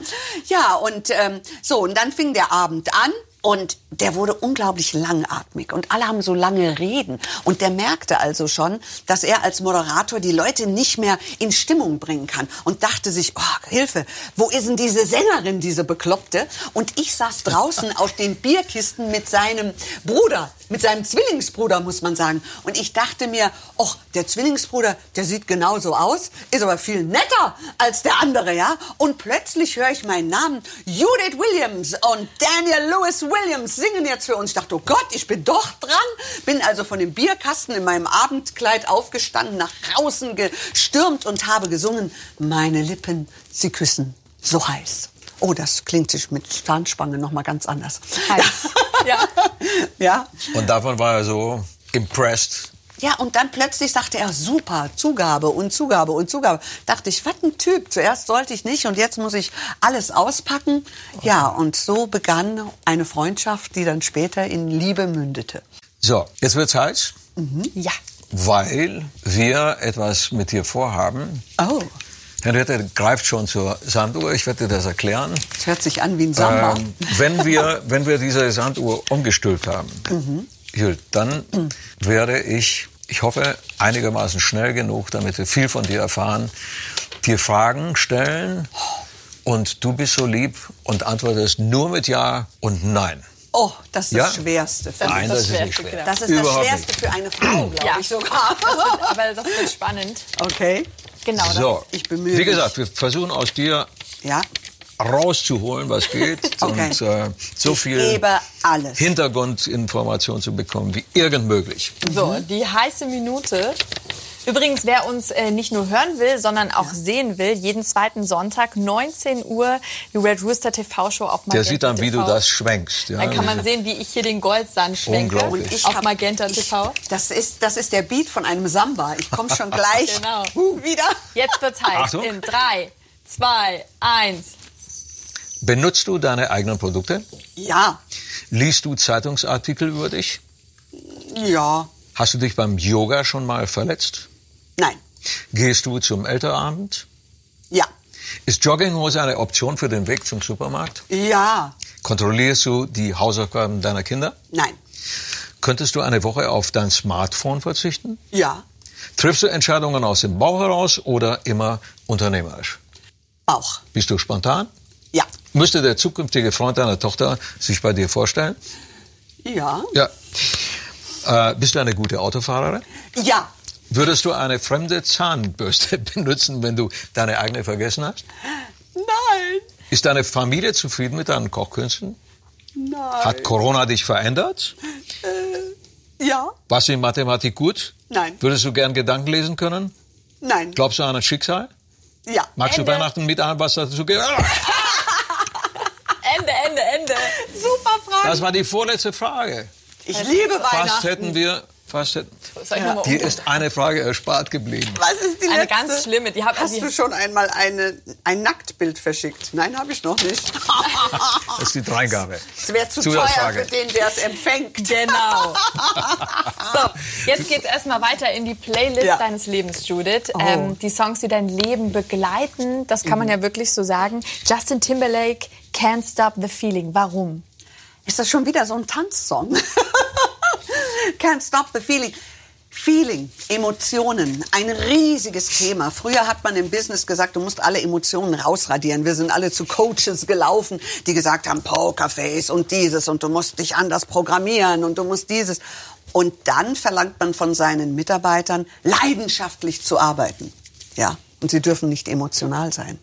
Ja, und ähm, so, und dann fing der Abend an. Und der wurde unglaublich langatmig und alle haben so lange Reden. Und der merkte also schon, dass er als Moderator die Leute nicht mehr in Stimmung bringen kann und dachte sich, oh, Hilfe, wo ist denn diese Sängerin, diese Bekloppte? Und ich saß draußen auf den Bierkisten mit seinem Bruder, mit seinem Zwillingsbruder, muss man sagen. Und ich dachte mir, oh, der Zwillingsbruder, der sieht genauso aus, ist aber viel netter als der andere, ja? Und plötzlich höre ich meinen Namen, Judith Williams und Daniel Lewis Williams singen jetzt für uns. Ich dachte, oh Gott, ich bin doch dran. Bin also von dem Bierkasten in meinem Abendkleid aufgestanden, nach draußen gestürmt und habe gesungen, meine Lippen, sie küssen so heiß. Oh, das klingt sich mit Zahnspange noch mal ganz anders. Ja. ja. ja. Und davon war er so impressed, ja, und dann plötzlich sagte er, super, Zugabe und Zugabe und Zugabe. Dachte ich, was ein Typ. Zuerst sollte ich nicht und jetzt muss ich alles auspacken. Ja, und so begann eine Freundschaft, die dann später in Liebe mündete. So, jetzt wird's heiß. Mhm. Ja. Weil wir etwas mit dir vorhaben. Oh. Henriette greift schon zur Sanduhr. Ich werde dir das erklären. Es hört sich an wie ein Samba. Ähm, wenn, wir, wenn wir diese Sanduhr umgestülpt haben, mhm. dann mhm. werde ich ich hoffe, einigermaßen schnell genug, damit wir viel von dir erfahren, dir Fragen stellen und du bist so lieb und antwortest nur mit Ja und Nein. Oh, das ist ja? das Schwerste. Für Nein, das, ist das, Schwerste, genau. das ist Überhaupt das Schwerste nicht. für eine Frau, glaube ja. ich sogar. aber das wird spannend. Okay. Genau. So, ich bemühe Wie gesagt, wir versuchen aus dir ja rauszuholen, was geht okay. und äh, so ich viel alles. Hintergrundinformation zu bekommen wie irgend möglich. So, die heiße Minute Übrigens, wer uns äh, nicht nur hören will, sondern auch sehen will, jeden zweiten Sonntag 19 Uhr die Red Rooster TV Show auf Magenta Der sieht dann, wie TV. du das schwenkst. Ja. Dann kann man sehen, wie ich hier den Goldsand schwenke Unglaublich. Ich auf Magenta ich, TV. Das ist, das ist der Beat von einem Samba. Ich komme schon gleich Genau. wieder. Jetzt wird's heiß. Achtung. In drei, zwei, eins. Benutzt du deine eigenen Produkte? Ja, Liest du Zeitungsartikel über dich? ja, Hast du dich beim Yoga schon mal verletzt? nein, Gehst du zum Elternabend? ja, Ist Jogginghose eine Option für den Weg zum Supermarkt? ja, Kontrollierst du die Hausaufgaben deiner Kinder? nein, Könntest du eine Woche auf dein Smartphone verzichten? ja, Triffst du Entscheidungen aus dem Bauch heraus oder immer unternehmerisch? auch, Bist du spontan? ja, Müsste der zukünftige Freund deiner Tochter sich bei dir vorstellen? ja, Ja. Äh, bist du eine gute Autofahrerin? ja, Würdest du eine fremde Zahnbürste benutzen, wenn du deine eigene vergessen hast? nein, Ist deine Familie zufrieden mit deinen Kochkünsten? nein, Hat Corona dich verändert? ja, Warst du in Mathematik gut? Nein. Würdest du gern Gedanken lesen können? nein, Glaubst du an ein Schicksal? ja, Magst Ende. du Weihnachten mit einem was dazu geben? Ende, Ende, Ende. super Frage. Das war die vorletzte Frage. Ich liebe Fast Weihnachten. hätten wir, fast hätten. Dir um? ist eine Frage erspart geblieben. Was ist die Eine letzte? ganz schlimme. Die hab, Hast die, du schon einmal eine, ein Nacktbild verschickt? Nein, habe ich noch nicht. Das ist die Dreingabe. Es wäre zu teuer für den, der es empfängt. Genau. so, jetzt geht's erstmal weiter in die Playlist Ja. deines Lebens, Judith. Oh. Ähm, die Songs, die dein Leben begleiten, das kann man ja wirklich so sagen. Justin Timberlake, Can't Stop the Feeling. Warum? Ist das schon wieder so ein Tanzsong? Can't stop the feeling. Feeling, Emotionen, ein riesiges Thema. Früher hat man im Business gesagt, du musst alle Emotionen rausradieren. Wir sind alle zu Coaches gelaufen, die gesagt haben, Pokerface und dieses und du musst dich anders programmieren und du musst dieses. Und dann verlangt man von seinen Mitarbeitern, leidenschaftlich zu arbeiten. Ja, und sie dürfen nicht emotional sein.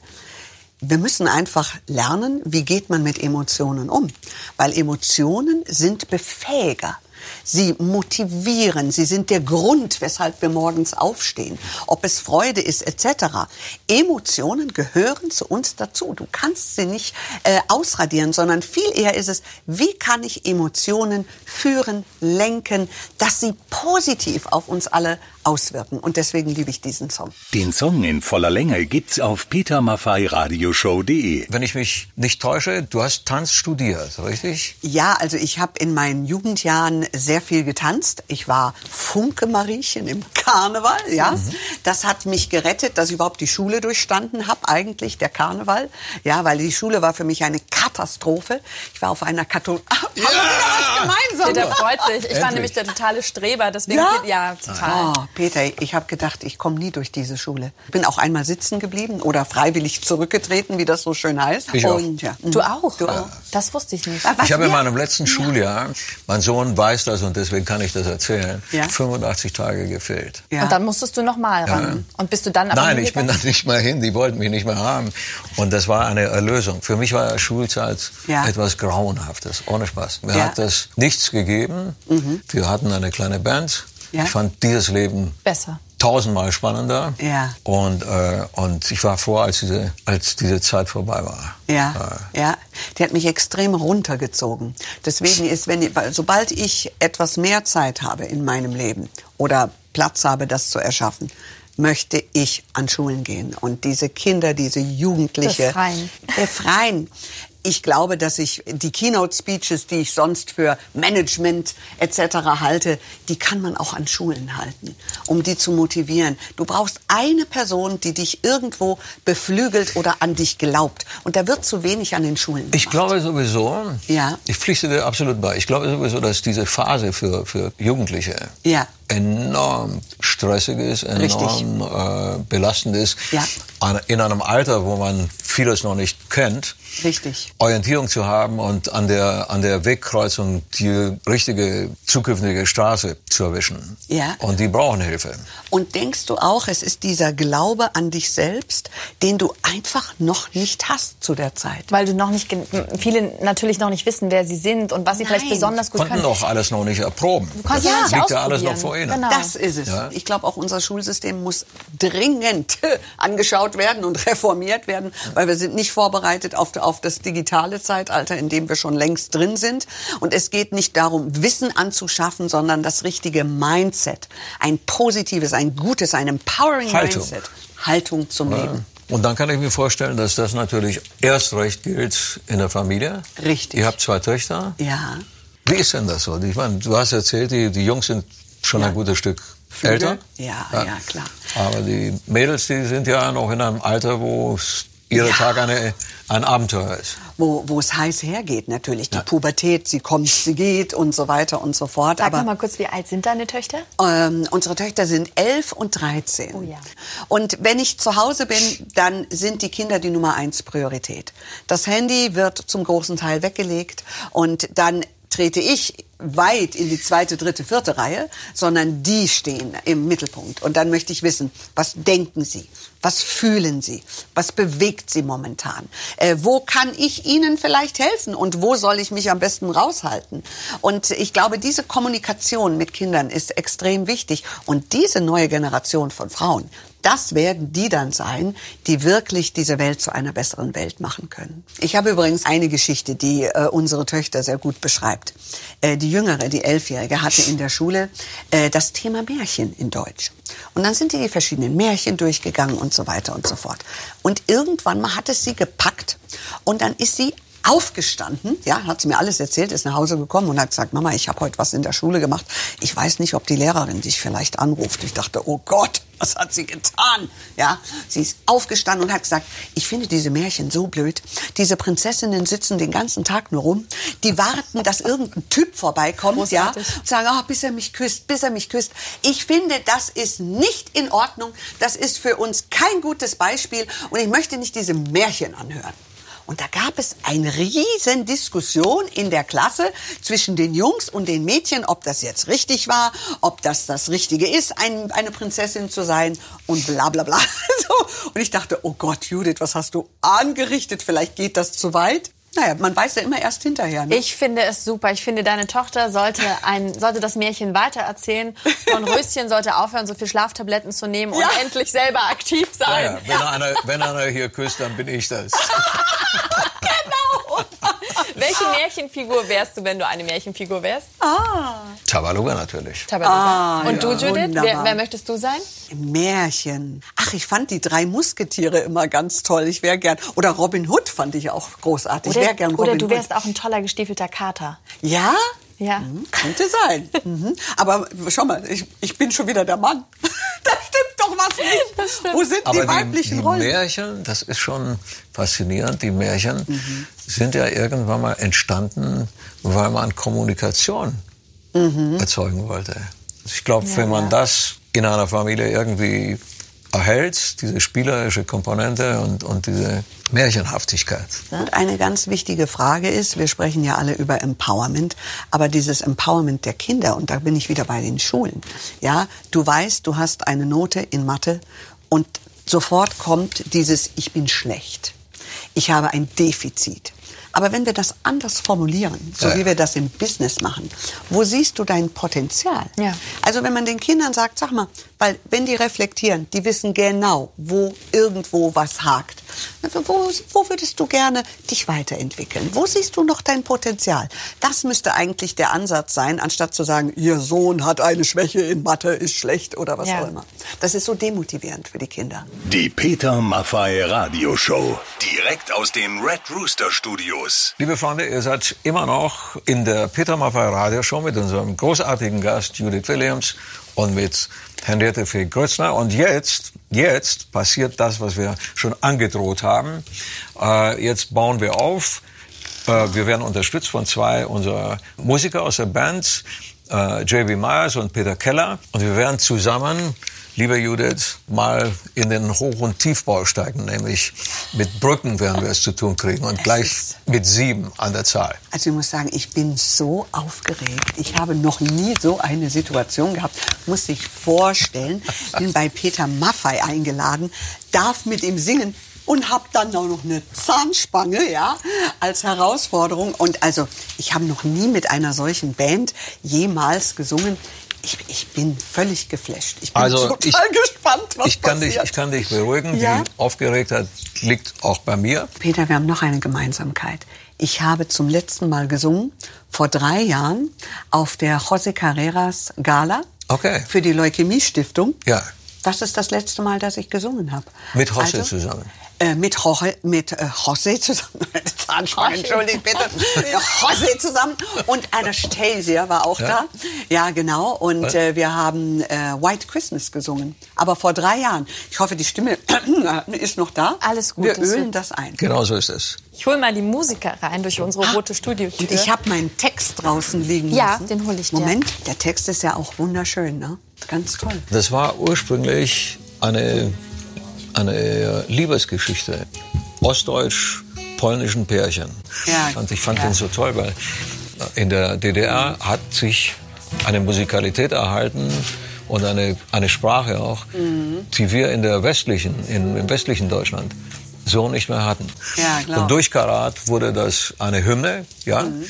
Wir müssen einfach lernen, wie geht man mit Emotionen um. Weil Emotionen sind Befähiger. Sie motivieren, sie sind der Grund, weshalb wir morgens aufstehen, ob es Freude ist etc. Emotionen gehören zu uns dazu. Du kannst sie nicht äh, ausradieren, sondern viel eher ist es, wie kann ich Emotionen führen, lenken, dass sie positiv auf uns alle auswirken. Und deswegen liebe ich diesen Song. Den Song in voller Länge gibt's auf petermaffeiradioshow.de. Wenn ich mich nicht täusche, du hast Tanz studiert, richtig? Ja, also ich habe in meinen Jugendjahren sehr viel getanzt. Ich war Funke-Mariechen im Karneval, ja. Das hat mich gerettet, dass ich überhaupt die Schule durchstanden habe, eigentlich, der Karneval. Ja, weil die Schule war für mich eine Katastrophe. Ich war auf einer Kathol... Ah, haben wir wieder was gemeinsam? Der freut sich. Ich war Endlich. nämlich der totale Streber, deswegen Ja? geht, ja, total. Oh, Peter, ich habe gedacht, ich komme nie durch diese Schule. Bin auch einmal sitzen geblieben oder freiwillig zurückgetreten, wie das so schön heißt. Ich auch. Und, ja. mhm. Du auch? Du auch. Das wusste ich nicht. Was Ich habe in meinem letzten Schuljahr, mein Sohn weiß das und deswegen kann ich das erzählen, Ja. 85 Tage gefehlt. Ja. Und dann musstest du noch mal ran. Und bist du dann aber Nein, ich bin da nicht mehr hin, die wollten mich nicht mehr haben. Und das war eine Erlösung. Für mich war Schulzeit Ja. etwas Grauenhaftes, ohne Spaß. Mir Ja. hat das nichts gegeben. Wir hatten eine kleine Band. Ja. Ich fand dieses Leben Besser. Tausendmal spannender. Ja. Und, äh, und ich war froh, als diese, als diese Zeit vorbei war. Ja, ja, die hat mich extrem runtergezogen. Deswegen ist, wenn ich, weil sobald ich etwas mehr Zeit habe in meinem Leben oder Platz habe, das zu erschaffen, möchte ich an Schulen gehen und diese Kinder, diese Jugendliche Befreien. befreien. Ich glaube, dass ich die Keynote Speeches, die ich sonst für Management etc. halte, die kann man auch an Schulen halten, um die zu motivieren. Du brauchst eine Person, die dich irgendwo beflügelt oder an dich glaubt. Und da wird zu wenig an den Schulen gemacht. Ich glaube sowieso, Ja. ich pflichte dir absolut bei, ich glaube sowieso, dass diese Phase für, für Jugendliche Ja. Enorm stressig ist, Richtig. enorm äh, belastend ist. Ja. An- In einem Alter, wo man vieles noch nicht kennt. Richtig. Orientierung zu haben und an der, an der Wegkreuzung die richtige zukünftige Straße zu erwischen. Ja. Und die brauchen Hilfe. Und denkst du auch, es ist dieser Glaube an dich selbst, den du einfach noch nicht hast zu der Zeit? Weil du noch nicht, viele natürlich noch nicht wissen, wer sie sind und was sie vielleicht Nein. besonders gut Konnten können. doch alles noch nicht erproben. Du kannst Ja. ja, Liegt ja alles noch vor ihnen. Genau. Das ist es. Ja. Ich glaube, auch unser Schulsystem muss dringend angeschaut werden und reformiert werden, weil wir sind nicht vorbereitet auf, auf das digitale Zeitalter, in dem wir schon längst drin sind. Und es geht nicht darum, Wissen anzuschaffen, sondern das richtige Mindset. Ein positives, ein gutes, ein empowering Haltung. Mindset. Haltung zum Leben. Und dann kann ich mir vorstellen, dass das natürlich erst recht gilt in der Familie. Richtig. Ihr habt zwei Töchter. Ja. Wie ist denn das so? Ich meine, du hast erzählt, die, die Jungs sind schon ein gutes Stück Viele? älter. Ja, ja, klar. Aber die Mädels, die sind ja noch in einem Alter, wo es ihre Ja. Tag eine, ein Abenteuer ist. Wo, wo es heiß hergeht natürlich. Die Pubertät, sie kommt, sie geht und so weiter und so fort. Sag Aber mal kurz, wie alt sind deine Töchter? Ähm, unsere Töchter sind elf und 13. Oh ja. Und wenn ich zu Hause bin, dann sind die Kinder die Nummer eins Priorität. Das Handy wird zum großen Teil weggelegt und dann trete ich weit in die zweite, dritte, vierte Reihe, sondern die stehen im Mittelpunkt. Und dann möchte ich wissen, was denken sie? Was fühlen sie? Was bewegt sie momentan? Äh, wo kann ich ihnen vielleicht helfen? Und wo soll ich mich am besten raushalten? Und ich glaube, diese Kommunikation mit Kindern ist extrem wichtig. Und diese neue Generation von Frauen, das werden die dann sein, die wirklich diese Welt zu einer besseren Welt machen können. Ich habe übrigens eine Geschichte, die äh, unsere Töchter sehr gut beschreibt. Äh, die jüngere, die Elfjährige, hatte in der Schule äh, das Thema Märchen in Deutsch. Und dann sind die die verschiedenen Märchen durchgegangen und so weiter und so fort. Und irgendwann mal hat es sie gepackt und dann ist sie aufgestanden, ja, hat sie mir alles erzählt, ist nach Hause gekommen und hat gesagt, Mama, ich habe heute was in der Schule gemacht. Ich weiß nicht, ob die Lehrerin dich vielleicht anruft. Ich dachte, oh Gott, was hat sie getan? Ja, sie ist aufgestanden und hat gesagt, ich finde diese Märchen so blöd. Diese Prinzessinnen sitzen den ganzen Tag nur rum. Die warten, dass irgendein Typ vorbeikommt, ja, Großartig. und sagen, oh, bis er mich küsst, bis er mich küsst. Ich finde, das ist nicht in Ordnung. Das ist für uns kein gutes Beispiel und ich möchte nicht diese Märchen anhören. Und da gab es eine riesen Diskussion in der Klasse zwischen den Jungs und den Mädchen, ob das jetzt richtig war, ob das das Richtige ist, ein, eine Prinzessin zu sein und bla bla bla. So. Und ich dachte, oh Gott, Judith, was hast du angerichtet? Vielleicht geht das zu weit. Naja, man weiß ja immer erst hinterher. Ne? Ich finde es super. Ich finde, deine Tochter sollte, ein, sollte das Märchen weitererzählen. Und Röschen sollte aufhören, so viel Schlaftabletten zu nehmen und Ja. endlich selber aktiv sein. Ja, wenn, Einer, wenn einer hier küsst, dann bin ich das. Welche Märchenfigur wärst du, wenn du eine Märchenfigur wärst? Tabaluga natürlich. Tabaluga. und du, Ah, ja, Judith? Wer, wer möchtest du sein? Märchen. Ach, ich fand die drei Musketiere immer ganz toll. Ich wäre gern. Oder Robin Hood fand ich auch großartig. ich wäre gern Robin oder du Hood. wärst auch ein toller gestiefelter Kater. Ja? Ja. Hm, Könnte sein. mhm. Aber schau mal, ich, ich bin schon wieder der Mann. da stimmt doch was nicht. Das stimmt. Wo sind Aber die weiblichen die, die Rollen? Märchen, das ist schon faszinierend. Die Märchen Mhm. sind ja irgendwann mal entstanden, weil man Kommunikation Mhm. erzeugen wollte. Ich glaube, wenn man das in einer Familie irgendwie erhält, diese spielerische Komponente und, und diese Märchenhaftigkeit. Und eine ganz wichtige Frage ist, wir sprechen ja alle über Empowerment, aber dieses Empowerment der Kinder, und da bin ich wieder bei den Schulen. Ja, du weißt, du hast eine Note in Mathe und sofort kommt dieses Ich bin schlecht. Ich habe ein Defizit. Aber wenn wir das anders formulieren, so Ja. wie wir das im Business machen, wo siehst du dein Potenzial? Ja. Also wenn man den Kindern sagt, sag mal, weil wenn die reflektieren, die wissen genau, wo irgendwo was hakt. Also wo, wo würdest du gerne dich weiterentwickeln? Wo siehst du noch dein Potenzial? Das müsste eigentlich der Ansatz sein, anstatt zu sagen, ihr Sohn hat eine Schwäche in Mathe, ist schlecht oder was Ja. auch immer. Das ist so demotivierend für die Kinder. Die Peter Maffay Radioshow. Direkt aus den Red Rooster Studios. Liebe Freunde, ihr seid immer noch in der Peter Maffay Radioshow mit unserem großartigen Gast Judith Williams und mit Henriette Fee Grötzner. Und jetzt, jetzt passiert das, was wir schon angedroht haben. Äh, jetzt bauen wir auf. Äh, wir werden unterstützt von zwei unserer Musiker aus der Band, äh, J.B. Myers und Peter Keller. Und wir werden zusammen liebe Judith, mal in den Hoch- und Tiefbau steigen, nämlich mit Brücken werden wir es zu tun kriegen und gleich mit sieben an der Zahl. Also ich muss sagen, ich bin so aufgeregt. Ich habe noch nie so eine Situation gehabt. Muss sich vorstellen, bin bei Peter Maffei eingeladen, darf mit ihm singen und habe dann auch noch eine Zahnspange, ja, als Herausforderung. Und also ich habe noch nie mit einer solchen Band jemals gesungen. Ich, ich bin völlig geflasht. Ich bin Also total ich, gespannt, was ich kann dich, passiert. ich kann dich beruhigen. Ja? Die Aufgeregtheit liegt auch bei mir. Peter, wir haben noch eine Gemeinsamkeit. Ich habe zum letzten Mal gesungen, vor drei Jahren, auf der José Carreras Gala Okay. für die Leukämie-Stiftung. Ja. Das ist das letzte Mal, dass ich gesungen habe. Mit José zusammen? Äh, mit Jorge, mit äh, José zusammen. Zahnspange, entschuldigt bitte. Ja, José zusammen. Und Anastasia war auch Ja. da. Ja, genau. Und äh, wir haben äh, White Christmas gesungen. Aber vor drei Jahren. Ich hoffe, die Stimme ist noch da. Alles gut, Wir ölen das ein. Genau so ist es. Ich hole mal die Musiker rein durch unsere rote Studiotür. Ich habe meinen Text draußen liegen Ja, lassen. den hol ich dir. Moment, der Text ist ja auch wunderschön, ne? Ganz toll. Das war ursprünglich eine, eine Liebesgeschichte. Ostdeutsch-polnischen Pärchen. Ja, und ich fand ja. den so toll, weil in der DDR hat sich eine Musikalität erhalten und eine, eine Sprache auch, Mhm. die wir in der westlichen, in, im westlichen Deutschland so nicht mehr hatten. Ja, klar. Und durch Karat wurde das eine Hymne, ja. Mhm.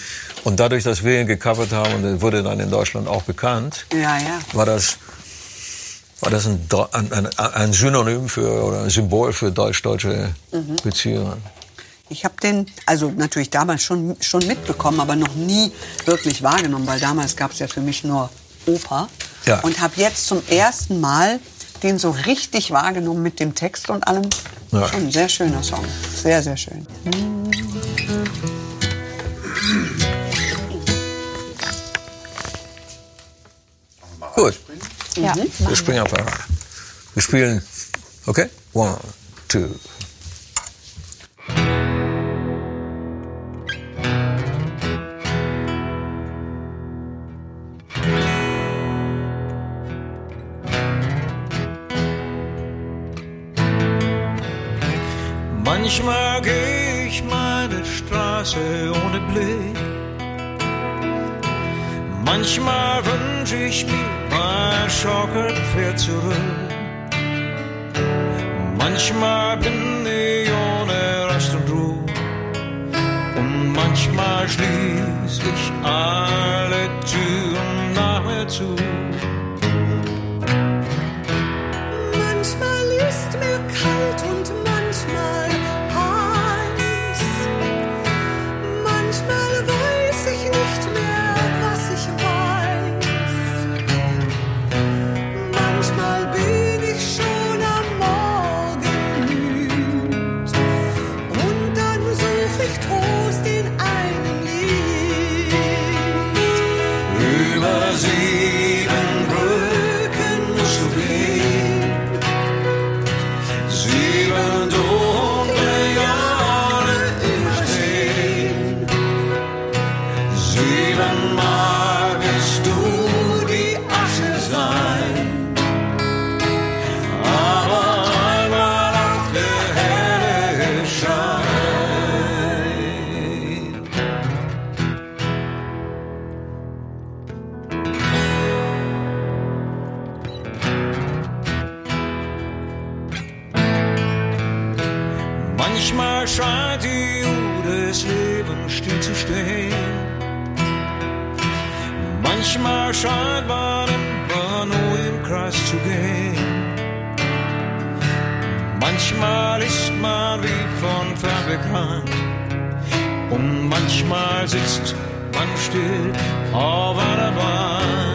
Und dadurch, dass wir ihn gecovert haben und wurde dann in Deutschland auch bekannt, Ja, ja. war das, war das ein, ein, ein, ein Synonym für oder ein Symbol für deutsch-deutsche Mhm. Beziehungen. Ich habe den, also natürlich damals schon, schon mitbekommen, aber noch nie wirklich wahrgenommen, weil damals gab es ja für mich nur Oper. Ja. Und habe jetzt zum ersten Mal den so richtig wahrgenommen mit dem Text und allem. Ja. Schon ein sehr schöner Song. Sehr, sehr schön. Gut, ja, Mhm. wir springen auf einmal. Wir spielen, okay? One, two. Manchmal geh ich meine Straße ohne Blick. Manchmal wünsch ich mir mein Schaukelpferd zurück. Manchmal bin ich ohne Rast und Ruhe. Und manchmal schließ ich alle Türen nach mir zu. Lebens stillzustehen. Manchmal scheint man immer nur im Kreis zu gehen. Manchmal ist man wie von fern bekannt. Und manchmal sitzt man still auf einer Bahn.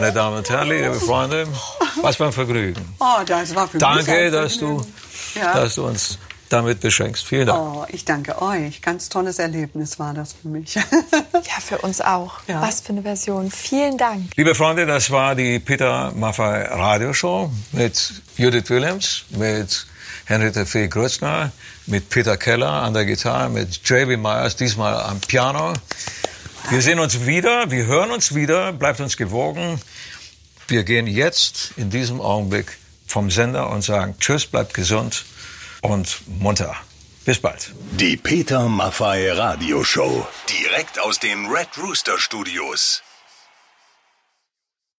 Meine Damen und Herren, liebe Freunde, was für ein Vergnügen. Oh, das war für mich Danke, ein dass du, Vergnügen. Ja. dass du uns damit beschenkst. Vielen Dank. Oh, ich danke euch. Ganz tolles Erlebnis war das für mich. Ja, für uns auch. Ja. Was für eine Version. Vielen Dank. Liebe Freunde, das war die Peter Maffay Radioshow mit Judith Williams, mit Henriette Fee Grützner, mit Peter Keller an der Gitarre, mit JB Myers, diesmal am Piano. Wir sehen uns wieder, wir hören uns wieder, bleibt uns gewogen. Wir gehen jetzt in diesem Augenblick vom Sender und sagen Tschüss, bleibt gesund und munter. Bis bald. Die Peter Maffay Radioshow. Direkt aus den Red Rooster Studios.